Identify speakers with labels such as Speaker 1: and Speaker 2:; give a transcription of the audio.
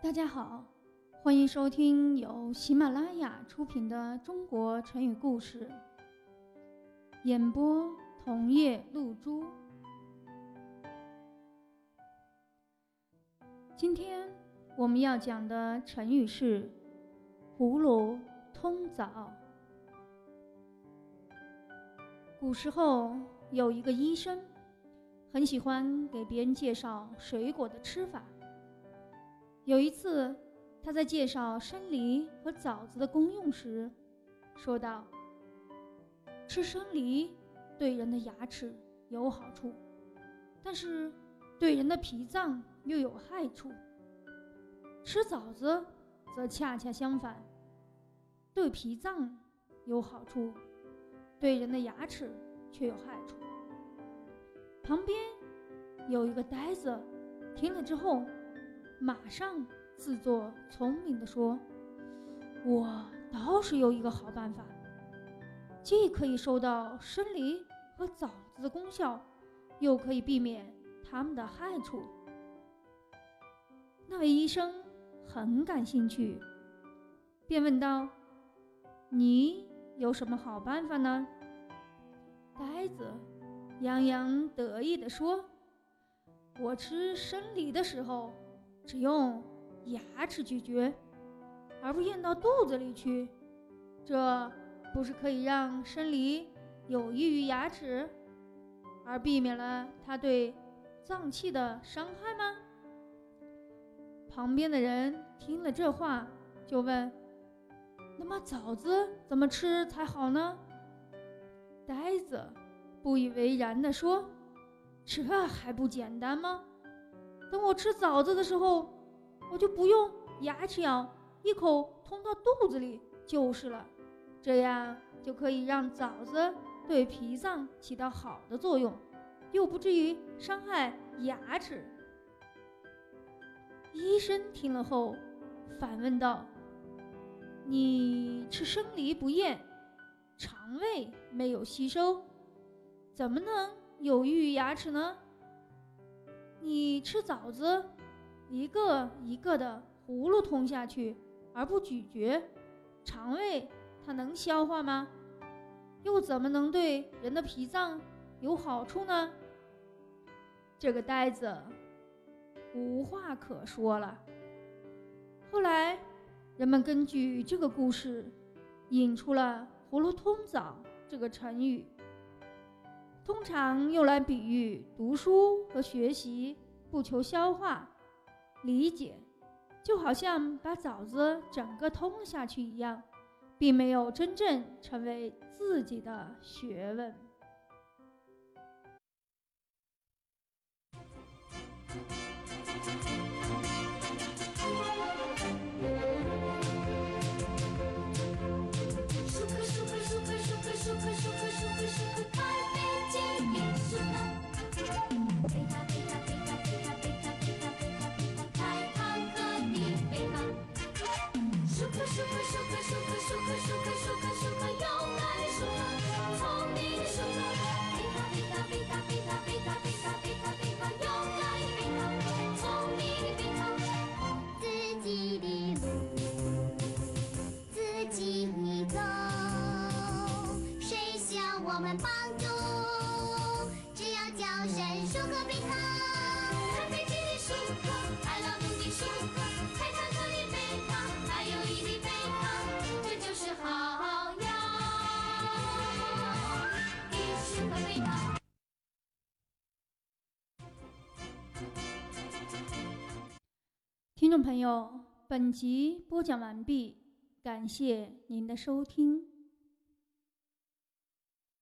Speaker 1: 大家好，欢迎收听由喜马拉雅出品的《中国成语故事》，演播桐叶露珠。今天我们要讲的成语是“葫芦通枣”。古时候有一个医生，很喜欢给别人介绍水果的吃法。有一次，他在介绍生梨和枣子的功用时，说道：“吃生梨对人的牙齿有好处，但是对人的脾脏又有害处；吃枣子则恰恰相反，对脾脏有好处，对人的牙齿却有害处。”旁边有一个呆子，听了之后。马上自作聪明地说：“我倒是有一个好办法，既可以收到生梨和枣子的功效，又可以避免它们的害处。”那位医生很感兴趣，便问道：“你有什么好办法呢？”呆子洋洋得意地说：“我吃生梨的时候。”只用牙齿咀嚼，而不咽到肚子里去，这不是可以让生梨有益于牙齿，而避免了它对脏器的伤害吗？旁边的人听了这话，就问：“那么枣子怎么吃才好呢？”呆子不以为然地说：“这还不简单吗？”等我吃枣子的时候，我就不用牙齿咬，一口通到肚子里就是了。这样就可以让枣子对脾脏起到好的作用，又不至于伤害牙齿。医生听了后反问道：“你吃生梨不咽，肠胃没有吸收，怎么能有益于牙齿呢？”你吃枣子，一个一个的葫芦吞下去，而不咀嚼，肠胃它能消化吗？又怎么能对人的脾脏有好处呢？这个呆子无话可说了。后来，人们根据这个故事，引出了“葫芦吞枣”这个成语。通常用来比喻读书和学习不求消化、理解，就好像把枣子整个吞下去一样，并没有真正成为自己的学问。
Speaker 2: 勇敢的树克，
Speaker 3: 聪
Speaker 2: 明的数克，
Speaker 3: 贝
Speaker 2: 塔贝
Speaker 3: 塔贝塔
Speaker 2: 贝
Speaker 3: 塔
Speaker 2: 贝塔贝塔贝塔贝塔，勇
Speaker 3: 敢
Speaker 2: 的贝，聪明的贝塔，
Speaker 3: 自己的路自己走，谁向我们帮助？
Speaker 1: 听众朋友，本集播讲完毕，感谢您的收听。